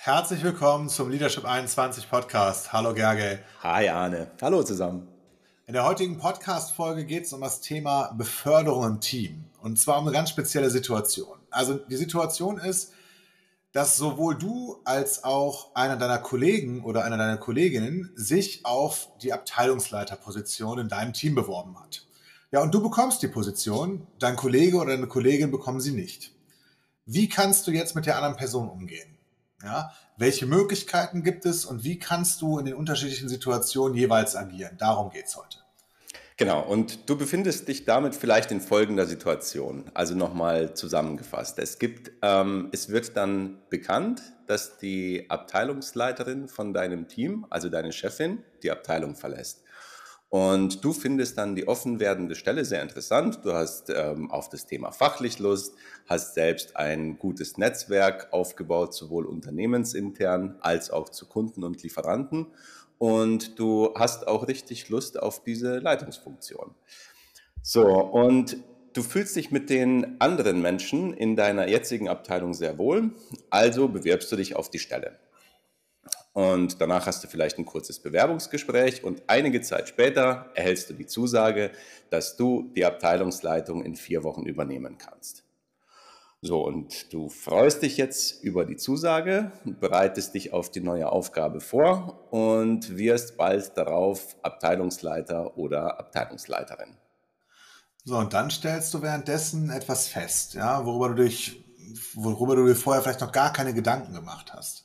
Herzlich willkommen zum Leadership 21 Podcast. Hallo Gerge. Hi Arne. Hallo zusammen. In der heutigen Podcast-Folge geht es um das Thema Beförderung im Team. Und zwar um eine ganz spezielle Situation. Also die Situation ist, dass sowohl du als auch einer deiner Kollegen oder einer deiner Kolleginnen sich auf die Abteilungsleiterposition in deinem Team beworben hat. Ja, und du bekommst die Position, dein Kollege oder deine Kollegin bekommen sie nicht. Wie kannst du jetzt mit der anderen Person umgehen? Ja, welche Möglichkeiten gibt es und wie kannst du in den unterschiedlichen Situationen jeweils agieren? Darum geht es heute. Genau, und du befindest dich damit vielleicht in folgender Situation. Also nochmal zusammengefasst. Es gibt, ähm, es wird dann bekannt, dass die Abteilungsleiterin von deinem Team, also deine Chefin, die Abteilung verlässt. Und du findest dann die offen werdende Stelle sehr interessant. Du hast ähm, auf das Thema fachlich Lust, hast selbst ein gutes Netzwerk aufgebaut, sowohl unternehmensintern als auch zu Kunden und Lieferanten. Und du hast auch richtig Lust auf diese Leitungsfunktion. So, und du fühlst dich mit den anderen Menschen in deiner jetzigen Abteilung sehr wohl, also bewirbst du dich auf die Stelle. Und danach hast du vielleicht ein kurzes Bewerbungsgespräch und einige Zeit später erhältst du die Zusage, dass du die Abteilungsleitung in vier Wochen übernehmen kannst. So, und du freust dich jetzt über die Zusage, bereitest dich auf die neue Aufgabe vor und wirst bald darauf Abteilungsleiter oder Abteilungsleiterin. So, und dann stellst du währenddessen etwas fest, ja, worüber du dich, worüber du dir vorher vielleicht noch gar keine Gedanken gemacht hast.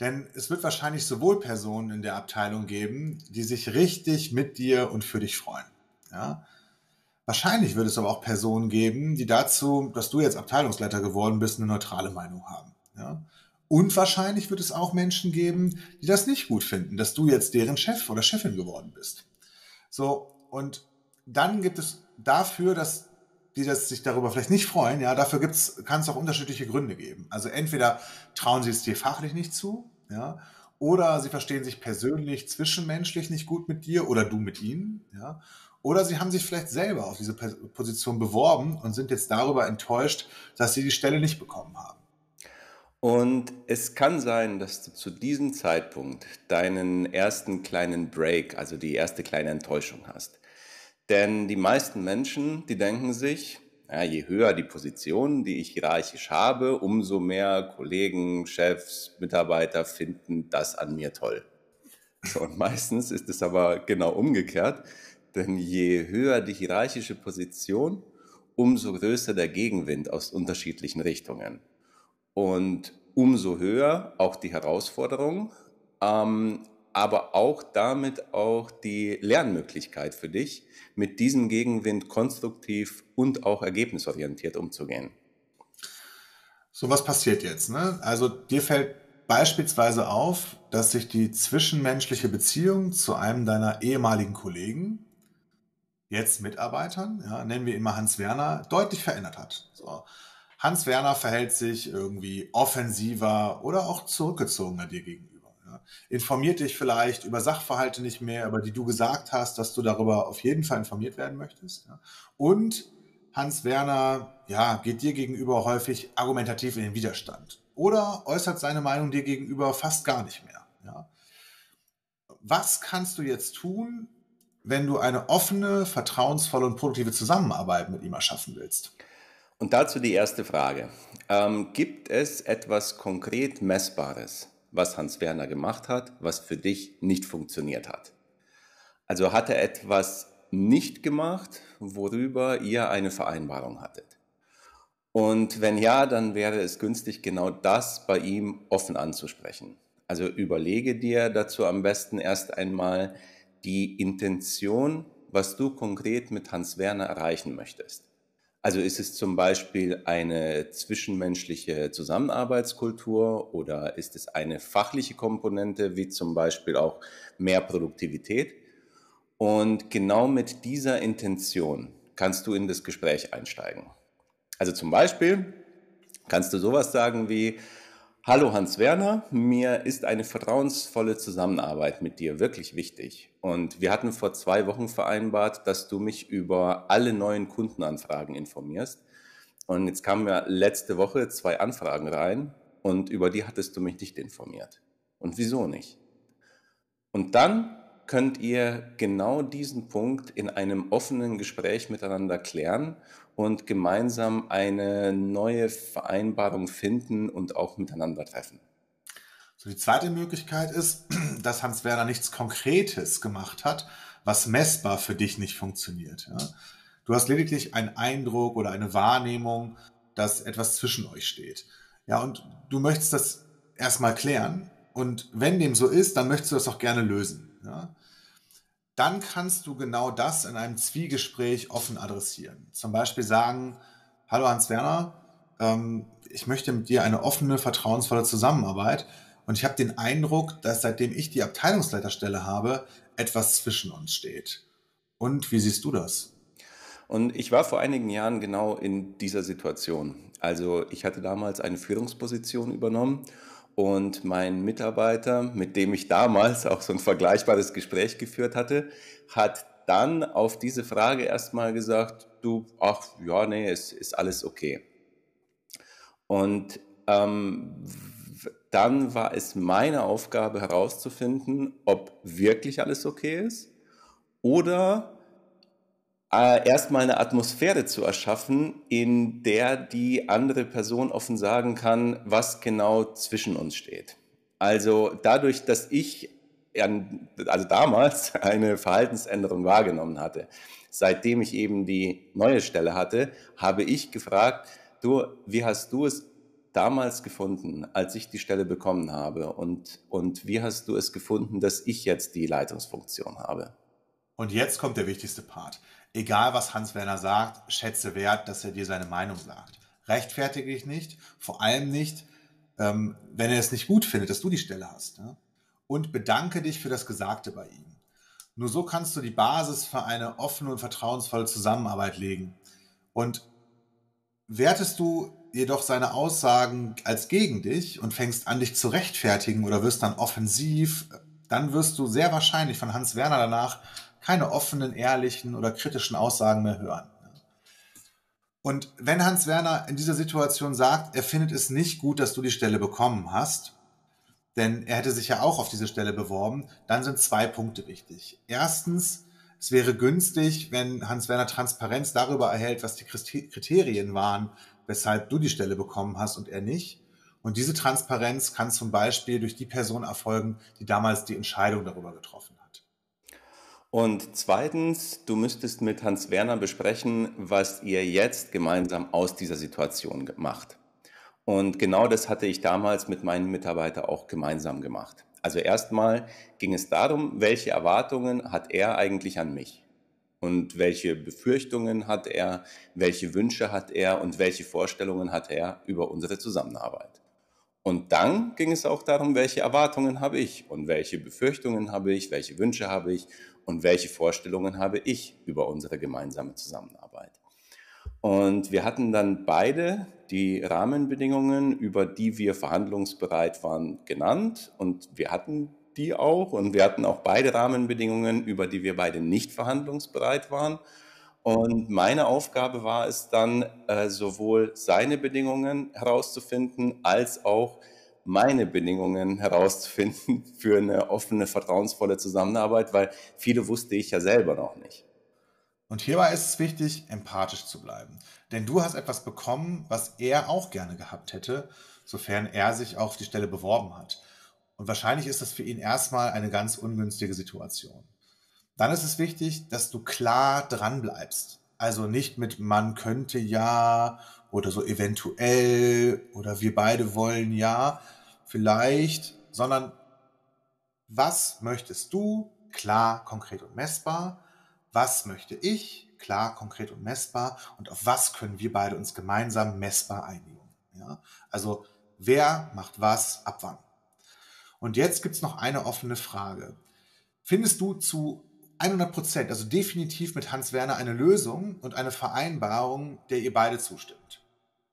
Denn es wird wahrscheinlich sowohl Personen in der Abteilung geben, die sich richtig mit dir und für dich freuen. Ja? Wahrscheinlich wird es aber auch Personen geben, die dazu, dass du jetzt Abteilungsleiter geworden bist, eine neutrale Meinung haben. Ja? Und wahrscheinlich wird es auch Menschen geben, die das nicht gut finden, dass du jetzt deren Chef oder Chefin geworden bist. So, und dann gibt es dafür, dass die das sich darüber vielleicht nicht freuen, ja, dafür gibt's, kann es auch unterschiedliche Gründe geben. Also entweder trauen sie es dir fachlich nicht zu, ja, oder sie verstehen sich persönlich, zwischenmenschlich nicht gut mit dir oder du mit ihnen, ja, oder sie haben sich vielleicht selber auf diese Position beworben und sind jetzt darüber enttäuscht, dass sie die Stelle nicht bekommen haben. Und es kann sein, dass du zu diesem Zeitpunkt deinen ersten kleinen Break, also die erste kleine Enttäuschung hast. Denn die meisten Menschen, die denken sich, ja, je höher die Position, die ich hierarchisch habe, umso mehr Kollegen, Chefs, Mitarbeiter finden das an mir toll. Und meistens ist es aber genau umgekehrt, denn je höher die hierarchische Position, umso größer der Gegenwind aus unterschiedlichen Richtungen. Und umso höher auch die Herausforderung, ähm, aber auch damit auch die Lernmöglichkeit für dich, mit diesem Gegenwind konstruktiv und auch ergebnisorientiert umzugehen. So, was passiert jetzt? Ne? Also dir fällt beispielsweise auf, dass sich die zwischenmenschliche Beziehung zu einem deiner ehemaligen Kollegen, jetzt Mitarbeitern, ja, nennen wir mal Hans Werner, deutlich verändert hat. So. Hans Werner verhält sich irgendwie offensiver oder auch zurückgezogener dir gegenüber informiert dich vielleicht über Sachverhalte nicht mehr, über die du gesagt hast, dass du darüber auf jeden Fall informiert werden möchtest. Ja. Und Hans Werner, ja, geht dir gegenüber häufig argumentativ in den Widerstand oder äußert seine Meinung dir gegenüber fast gar nicht mehr. Ja. Was kannst du jetzt tun, wenn du eine offene, vertrauensvolle und produktive Zusammenarbeit mit ihm erschaffen willst? Und dazu die erste Frage. Ähm, gibt es etwas konkret Messbares, was Hans Werner gemacht hat, was für dich nicht funktioniert hat. Also hat er etwas nicht gemacht, worüber ihr eine Vereinbarung hattet. Und wenn ja, dann wäre es günstig, genau das bei ihm offen anzusprechen. Also überlege dir dazu am besten erst einmal die Intention, was du konkret mit Hans Werner erreichen möchtest. Also ist es zum Beispiel eine zwischenmenschliche Zusammenarbeitskultur oder ist es eine fachliche Komponente, wie zum Beispiel auch mehr Produktivität? Und genau mit dieser Intention kannst du in das Gespräch einsteigen. Also zum Beispiel kannst du sowas sagen wie, Hallo Hans Werner, mir ist eine vertrauensvolle Zusammenarbeit mit dir wirklich wichtig. Und wir hatten vor zwei Wochen vereinbart, dass du mich über alle neuen Kundenanfragen informierst. Und jetzt kamen ja letzte Woche zwei Anfragen rein und über die hattest du mich nicht informiert. Und wieso nicht? Und dann könnt ihr genau diesen Punkt in einem offenen Gespräch miteinander klären und gemeinsam eine neue Vereinbarung finden und auch miteinander treffen. So, die zweite Möglichkeit ist, dass Hans Werner nichts Konkretes gemacht hat, was messbar für dich nicht funktioniert. Ja? Du hast lediglich einen Eindruck oder eine Wahrnehmung, dass etwas zwischen euch steht. Ja, und du möchtest das erstmal klären. Und wenn dem so ist, dann möchtest du das auch gerne lösen. Ja? Dann kannst du genau das in einem Zwiegespräch offen adressieren. Zum Beispiel sagen, hallo Hans Werner, ähm, ich möchte mit dir eine offene, vertrauensvolle Zusammenarbeit. Und ich habe den Eindruck, dass seitdem ich die Abteilungsleiterstelle habe, etwas zwischen uns steht. Und wie siehst du das? Und ich war vor einigen Jahren genau in dieser Situation. Also ich hatte damals eine Führungsposition übernommen und mein Mitarbeiter, mit dem ich damals auch so ein vergleichbares Gespräch geführt hatte, hat dann auf diese Frage erstmal gesagt, du, ach ja, nee, es ist alles okay. Und ähm, dann war es meine Aufgabe herauszufinden, ob wirklich alles okay ist oder äh, erstmal eine Atmosphäre zu erschaffen, in der die andere Person offen sagen kann, was genau zwischen uns steht. Also dadurch, dass ich also damals eine Verhaltensänderung wahrgenommen hatte, seitdem ich eben die neue Stelle hatte, habe ich gefragt, du, wie hast du es damals gefunden, als ich die Stelle bekommen habe? Und, und wie hast du es gefunden, dass ich jetzt die Leitungsfunktion habe? Und jetzt kommt der wichtigste Part. Egal, was Hans-Werner sagt, schätze wert, dass er dir seine Meinung sagt. Rechtfertige dich nicht, vor allem nicht, ähm, wenn er es nicht gut findet, dass du die Stelle hast. Ja? Und bedanke dich für das Gesagte bei ihm. Nur so kannst du die Basis für eine offene und vertrauensvolle Zusammenarbeit legen. Und wertest du jedoch seine Aussagen als gegen dich und fängst an, dich zu rechtfertigen oder wirst dann offensiv, dann wirst du sehr wahrscheinlich von Hans Werner danach keine offenen, ehrlichen oder kritischen Aussagen mehr hören. Und wenn Hans Werner in dieser Situation sagt, er findet es nicht gut, dass du die Stelle bekommen hast, denn er hätte sich ja auch auf diese Stelle beworben, dann sind zwei Punkte wichtig. Erstens, es wäre günstig, wenn Hans Werner Transparenz darüber erhält, was die Kriterien waren, weshalb du die Stelle bekommen hast und er nicht. Und diese Transparenz kann zum Beispiel durch die Person erfolgen, die damals die Entscheidung darüber getroffen hat. Und zweitens, du müsstest mit Hans Werner besprechen, was ihr jetzt gemeinsam aus dieser Situation macht. Und genau das hatte ich damals mit meinen Mitarbeitern auch gemeinsam gemacht. Also erstmal ging es darum, welche Erwartungen hat er eigentlich an mich? und welche Befürchtungen hat er, welche Wünsche hat er und welche Vorstellungen hat er über unsere Zusammenarbeit. Und dann ging es auch darum, welche Erwartungen habe ich und welche Befürchtungen habe ich, welche Wünsche habe ich und welche Vorstellungen habe ich über unsere gemeinsame Zusammenarbeit. Und wir hatten dann beide die Rahmenbedingungen, über die wir verhandlungsbereit waren, genannt. Und wir hatten die auch. Und wir hatten auch beide Rahmenbedingungen, über die wir beide nicht verhandlungsbereit waren. Und meine Aufgabe war es dann, äh, sowohl seine Bedingungen herauszufinden, als auch meine Bedingungen herauszufinden für eine offene, vertrauensvolle Zusammenarbeit, weil viele wusste ich ja selber noch nicht. Und hierbei ist es wichtig, empathisch zu bleiben. Denn du hast etwas bekommen, was er auch gerne gehabt hätte, sofern er sich auf die Stelle beworben hat. Und wahrscheinlich ist das für ihn erstmal eine ganz ungünstige Situation. Dann ist es wichtig, dass du klar dran bleibst. Also nicht mit man könnte ja oder so eventuell oder wir beide wollen ja, vielleicht, sondern was möchtest du? Klar, konkret und messbar. Was möchte ich? Klar, konkret und messbar. Und auf was können wir beide uns gemeinsam messbar einigen? Ja? Also wer macht was ab wann? Und jetzt gibt es noch eine offene Frage. Findest du zu 100 Prozent, also definitiv mit Hans Werner eine Lösung und eine Vereinbarung, der ihr beide zustimmt?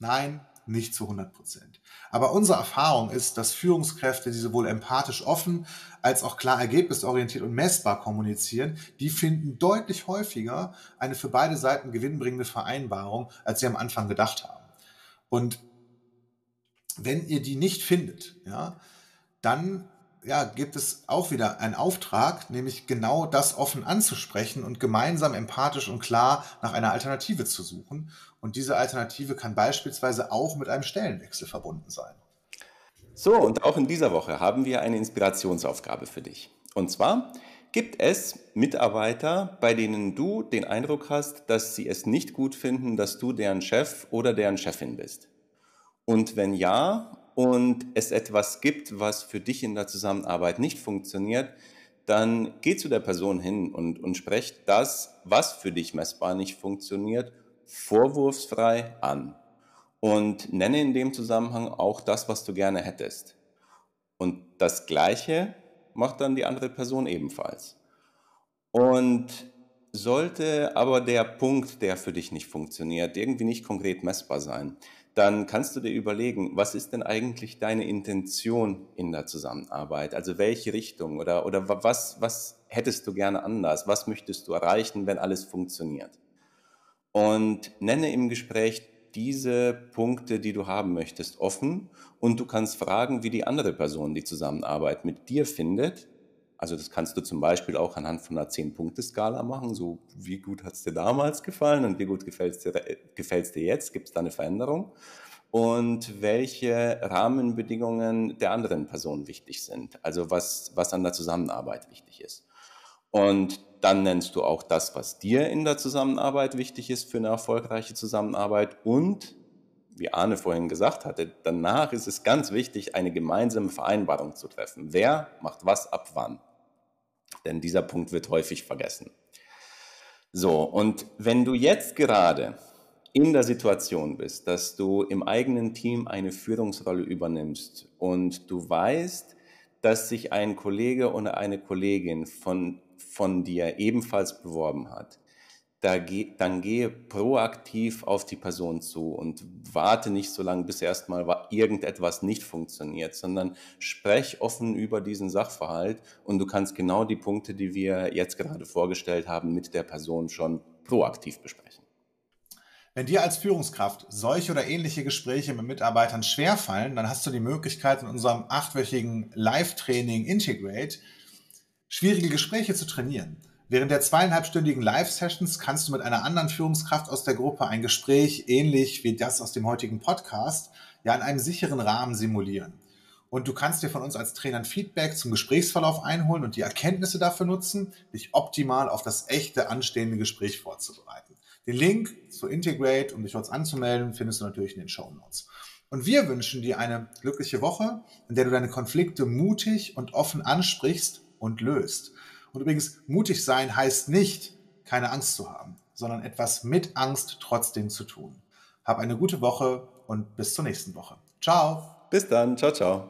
Nein, nicht zu 100 Prozent. Aber unsere Erfahrung ist, dass Führungskräfte, die sowohl empathisch offen als auch klar ergebnisorientiert und messbar kommunizieren, die finden deutlich häufiger eine für beide Seiten gewinnbringende Vereinbarung, als sie am Anfang gedacht haben. Und wenn ihr die nicht findet, ja, dann ja, gibt es auch wieder einen Auftrag, nämlich genau das offen anzusprechen und gemeinsam empathisch und klar nach einer Alternative zu suchen. Und diese Alternative kann beispielsweise auch mit einem Stellenwechsel verbunden sein. So, und auch in dieser Woche haben wir eine Inspirationsaufgabe für dich. Und zwar gibt es Mitarbeiter, bei denen du den Eindruck hast, dass sie es nicht gut finden, dass du deren Chef oder deren Chefin bist. Und wenn ja, und es etwas gibt, was für dich in der Zusammenarbeit nicht funktioniert, dann geh zu der Person hin und, und sprech das, was für dich messbar nicht funktioniert, vorwurfsfrei an. Und nenne in dem Zusammenhang auch das, was du gerne hättest. Und das Gleiche macht dann die andere Person ebenfalls. Und sollte aber der Punkt, der für dich nicht funktioniert, irgendwie nicht konkret messbar sein, dann kannst du dir überlegen, was ist denn eigentlich deine Intention in der Zusammenarbeit? Also welche Richtung oder, oder was, was hättest du gerne anders? Was möchtest du erreichen, wenn alles funktioniert? Und nenne im Gespräch diese Punkte, die du haben möchtest, offen und du kannst fragen, wie die andere Person die Zusammenarbeit mit dir findet also das kannst du zum Beispiel auch anhand von einer 10-Punkte-Skala machen, so wie gut hat es dir damals gefallen und wie gut gefällt es dir, dir jetzt, gibt es da eine Veränderung? Und welche Rahmenbedingungen der anderen Person wichtig sind, also was, was an der Zusammenarbeit wichtig ist. Und dann nennst du auch das, was dir in der Zusammenarbeit wichtig ist für eine erfolgreiche Zusammenarbeit und wie Arne vorhin gesagt hatte, danach ist es ganz wichtig, eine gemeinsame Vereinbarung zu treffen. Wer macht was ab wann? Denn dieser Punkt wird häufig vergessen. So, und wenn du jetzt gerade in der Situation bist, dass du im eigenen Team eine Führungsrolle übernimmst und du weißt, dass sich ein Kollege oder eine Kollegin von, von dir ebenfalls beworben hat, da ge dann gehe proaktiv auf die Person zu und warte nicht so lange, bis erstmal irgendetwas nicht funktioniert, sondern sprech offen über diesen Sachverhalt und du kannst genau die Punkte, die wir jetzt gerade vorgestellt haben, mit der Person schon proaktiv besprechen. Wenn dir als Führungskraft solche oder ähnliche Gespräche mit Mitarbeitern schwerfallen, dann hast du die Möglichkeit in unserem achtwöchigen Live-Training Integrate schwierige Gespräche zu trainieren. Während der zweieinhalbstündigen Live-Sessions kannst du mit einer anderen Führungskraft aus der Gruppe ein Gespräch, ähnlich wie das aus dem heutigen Podcast, ja in einem sicheren Rahmen simulieren. Und du kannst dir von uns als Trainern Feedback zum Gesprächsverlauf einholen und die Erkenntnisse dafür nutzen, dich optimal auf das echte anstehende Gespräch vorzubereiten. Den Link zu Integrate, um dich dort anzumelden, findest du natürlich in den Show Notes. Und wir wünschen dir eine glückliche Woche, in der du deine Konflikte mutig und offen ansprichst und löst. Und übrigens, mutig sein heißt nicht, keine Angst zu haben, sondern etwas mit Angst trotzdem zu tun. Hab eine gute Woche und bis zur nächsten Woche. Ciao. Bis dann. Ciao, ciao.